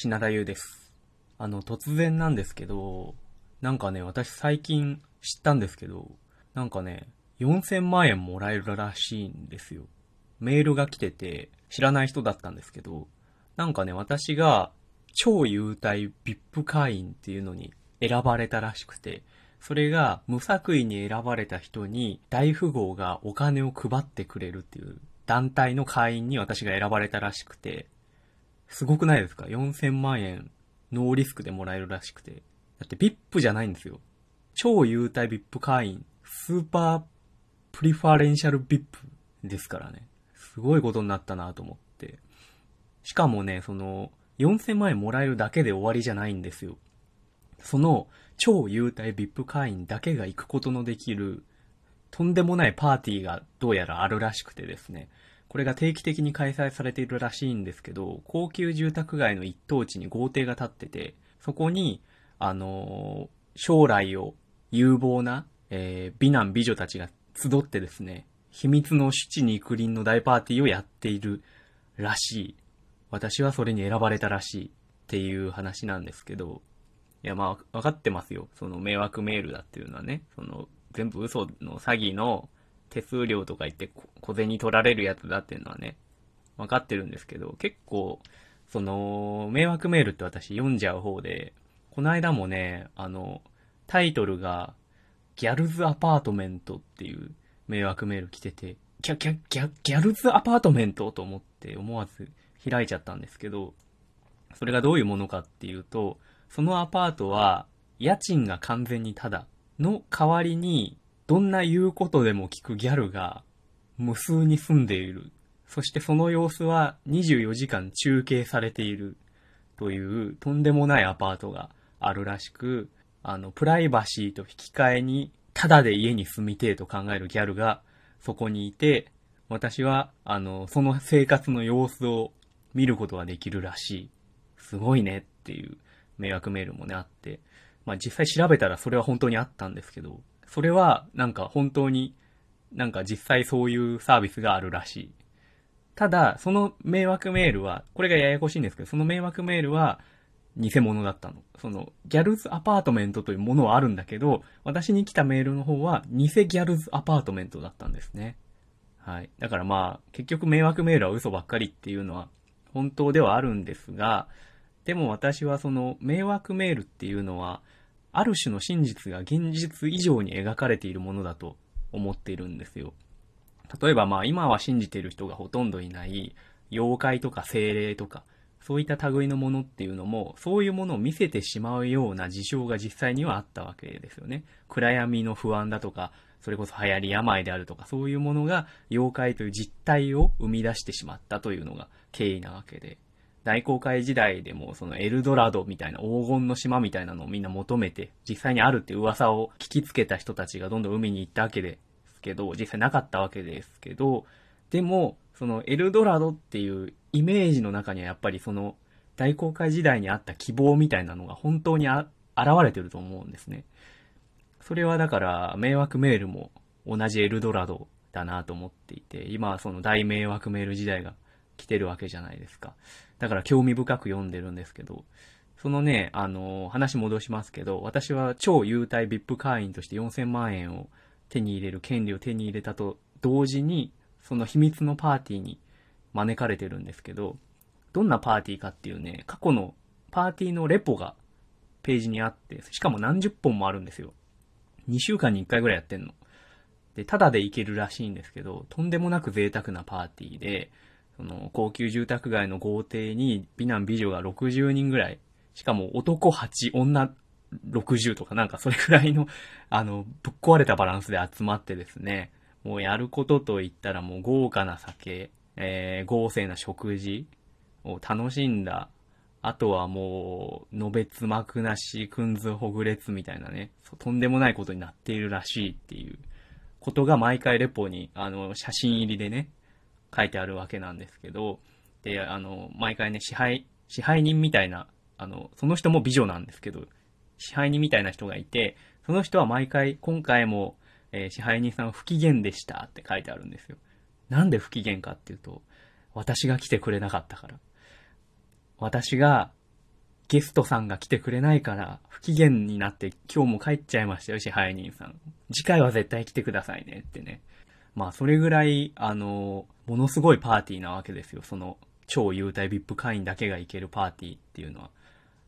品田優です。あの、突然なんですけど、なんかね、私最近知ったんですけど、なんかね、4000万円もらえるらしいんですよ。メールが来てて、知らない人だったんですけど、なんかね、私が超優待 VIP 会員っていうのに選ばれたらしくて、それが無作為に選ばれた人に大富豪がお金を配ってくれるっていう団体の会員に私が選ばれたらしくて、すごくないですか ?4000 万円ノーリスクでもらえるらしくて。だって VIP じゃないんですよ。超優待 VIP 会員、 Super Preferential VIP ですからね。すごいことになったなと思って。しかもね、その、4000万円もらえるだけで終わりじゃないんですよ。その、超優待 VIP 会員だけが行くことのできる、とんでもないパーティーがどうやらあるらしくてですね。これが定期的に開催されているらしいんですけど、高級住宅街の一等地に豪邸が建ってて、そこに、あの、将来を有望な、えー、美男美女たちが集ってですね、秘密の七肉林の大パーティーをやっているらしい。私はそれに選ばれたらしいっていう話なんですけど、いやまあ、わかってますよ。その迷惑メールだっていうのはね、その全部嘘の詐欺の手数料とか言って小銭取られるやつだっていうのはね、分かってるんですけど、結構、その、迷惑メールって私読んじゃう方で、この間もね、あの、タイトルが、ギャルズアパートメントっていう迷惑メール来てて、ギャ、ギャ、ギャ、ギャルズアパートメントと思って思わず開いちゃったんですけど、それがどういうものかっていうと、そのアパートは、家賃が完全にタダの代わりに、どんな言うことでも聞くギャルが無数に住んでいる。そしてその様子は24時間中継されているというとんでもないアパートがあるらしく、あの、プライバシーと引き換えに、ただで家に住みてえと考えるギャルがそこにいて、私は、あの、その生活の様子を見ることができるらしい。すごいねっていう迷惑メールもね、あって。まあ実際調べたらそれは本当にあったんですけど、それは、なんか本当に、なんか実際そういうサービスがあるらしい。ただ、その迷惑メールは、これがややこしいんですけど、その迷惑メールは、偽物だったの。その、ギャルズアパートメントというものはあるんだけど、私に来たメールの方は、偽ギャルズアパートメントだったんですね。はい。だからまあ、結局迷惑メールは嘘ばっかりっていうのは、本当ではあるんですが、でも私はその、迷惑メールっていうのは、ある種の真実が現実以上に描かれているものだと思っているんですよ。例えばまあ今は信じている人がほとんどいない妖怪とか精霊とかそういった類のものっていうのもそういうものを見せてしまうような事象が実際にはあったわけですよね。暗闇の不安だとかそれこそ流行り病であるとかそういうものが妖怪という実態を生み出してしまったというのが経緯なわけで。大航海時代でもそのエルドラドみたいな黄金の島みたいなのをみんな求めて、実際にあるって噂を聞きつけた人たちがどんどん海に行ったわけですけど、実際なかったわけですけど、でも、そのエルドラドっていうイメージの中にはやっぱりその大航海時代にあった希望みたいなのが本当に現れてると思うんですね。それはだから迷惑メールも同じエルドラドだなと思っていて、今はその大迷惑メール時代が来てるわけじゃないですか。だから興味深く読んでるんですけど、そのね、あの、話戻しますけど、私は超優待 VIP 会員として4000万円を手に入れる権利を手に入れたと同時に、その秘密のパーティーに招かれてるんですけど、どんなパーティーかっていうね、過去のパーティーのレポがページにあって、しかも何十本もあるんですよ。2週間に1回ぐらいやってんの。で、ただで行けるらしいんですけど、とんでもなく贅沢なパーティーで、その高級住宅街の豪邸に美男美女が60人ぐらい、しかも男8、女60とかなんかそれくらいの、あの、ぶっ壊れたバランスで集まってですね、もうやることといったらもう豪華な酒、えー、豪勢な食事を楽しんだ。あとはもう、のべつ幕なし、くんずほぐれつみたいなね、とんでもないことになっているらしいっていうことが毎回レポに、あの、写真入りでね、書いてあるわけなんですけど、で、あの、毎回ね、支配、支配人みたいな、あの、その人も美女なんですけど、支配人みたいな人がいて、その人は毎回、今回も、えー、支配人さん不機嫌でしたって書いてあるんですよ。なんで不機嫌かっていうと、私が来てくれなかったから。私がゲストさんが来てくれないから、不機嫌になって今日も帰っちゃいましたよ、支配人さん。次回は絶対来てくださいねってね。まあ、それぐらい、あの、ものすごいパーティーなわけですよ。その、超優待 VIP 会員だけが行けるパーティーっていうのは。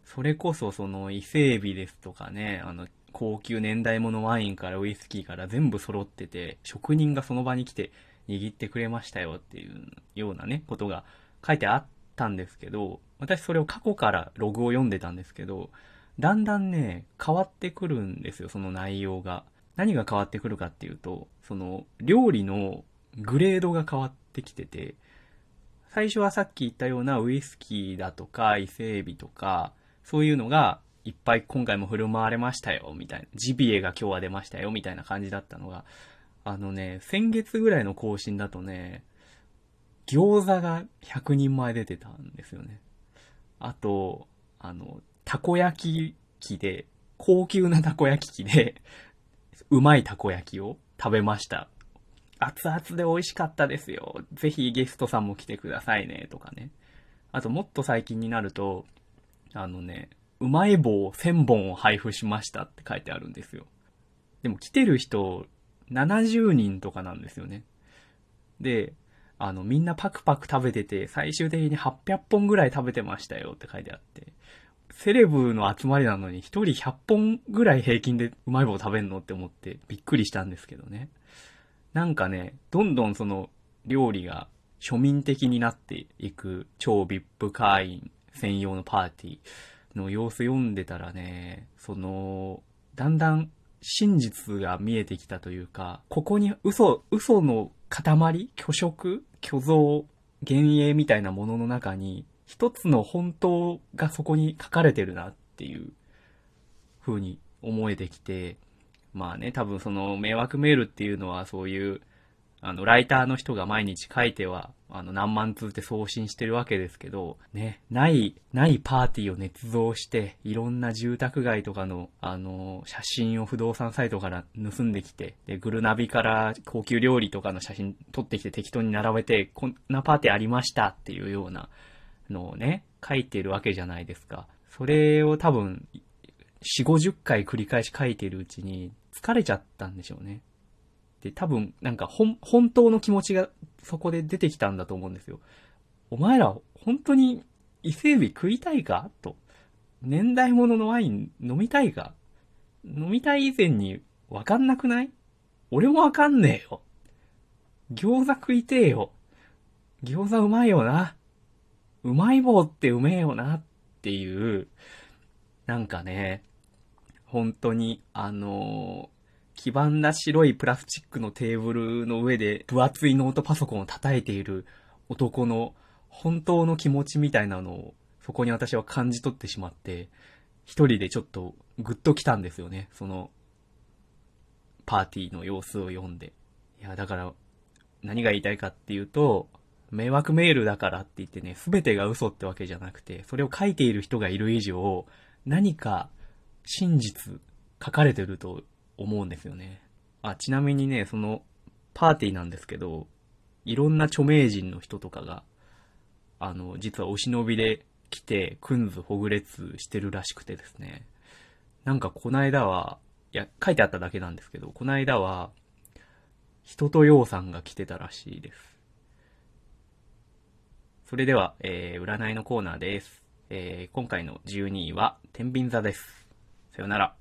それこそ、その、伊勢海老ですとかね、あの、高級年代物ワインからウイスキーから全部揃ってて、職人がその場に来て握ってくれましたよっていうようなね、ことが書いてあったんですけど、私それを過去からログを読んでたんですけど、だんだんね、変わってくるんですよ、その内容が。何が変わってくるかっていうと、その、料理のグレードが変わってきてて、最初はさっき言ったようなウイスキーだとか伊勢エビとか、そういうのがいっぱい今回も振る舞われましたよ、みたいな。ジビエが今日は出ましたよ、みたいな感じだったのが、あのね、先月ぐらいの更新だとね、餃子が100人前出てたんですよね。あと、あの、たこ焼き器で、高級なたこ焼き器で、うまいたこ焼きを食べました。熱々で美味しかったですよ。ぜひゲストさんも来てくださいね、とかね。あともっと最近になると、あのね、うまい棒1000本を配布しましたって書いてあるんですよ。でも来てる人70人とかなんですよね。で、あの、みんなパクパク食べてて、最終的に800本ぐらい食べてましたよって書いてあって。セレブの集まりなのに一人100本ぐらい平均でうまい棒食べんのって思ってびっくりしたんですけどね。なんかね、どんどんその料理が庶民的になっていく超 VIP 会員専用のパーティーの様子読んでたらね、その、だんだん真実が見えてきたというか、ここに嘘、嘘の塊虚飾虚像幻影みたいなものの中に、一つの本当がそこに書かれてるなっていう風に思えてきて、まあね、多分その迷惑メールっていうのはそういう、あの、ライターの人が毎日書いては、あの、何万通って送信してるわけですけど、ね、ない、ないパーティーを捏造して、いろんな住宅街とかの、あの、写真を不動産サイトから盗んできて、で、グルナビから高級料理とかの写真撮ってきて適当に並べて、こんなパーティーありましたっていうようなのをね、書いてるわけじゃないですか。それを多分、4、50回繰り返し書いてるうちに疲れちゃったんでしょうね。で、多分、なんか、ほん、本当の気持ちがそこで出てきたんだと思うんですよ。お前ら、本当に伊勢海老食いたいか？と。年代物のワイン飲みたいか？飲みたい以前にわかんなくない？俺もわかんねえよ。餃子食いてえよ。餃子うまいよな。うまい棒ってうめえよなっていう、なんかね、本当に、あのー黄ばんだ白いプラスチックのテーブルの上で分厚いノートパソコンを叩いている男の本当の気持ちみたいなのをそこに私は感じ取ってしまって、一人でちょっとグッと来たんですよね。そのパーティーの様子を読んで。いや、だから何が言いたいかっていうと、迷惑メールだからって言ってね、すべてが嘘ってわけじゃなくて、それを書いている人がいる以上、何か真実書かれてると思うんですよね。あ、ちなみにね、そのパーティーなんですけど、いろんな著名人の人とかが、あの、実はお忍びで来て、くんずほぐれつしてるらしくてですね。なんかこの間は、いや、書いてあっただけなんですけど、この間は、人とようさんが来てたらしいです。それでは、えー、占いのコーナーです。えー、今回の12位は、天秤座です。さよなら。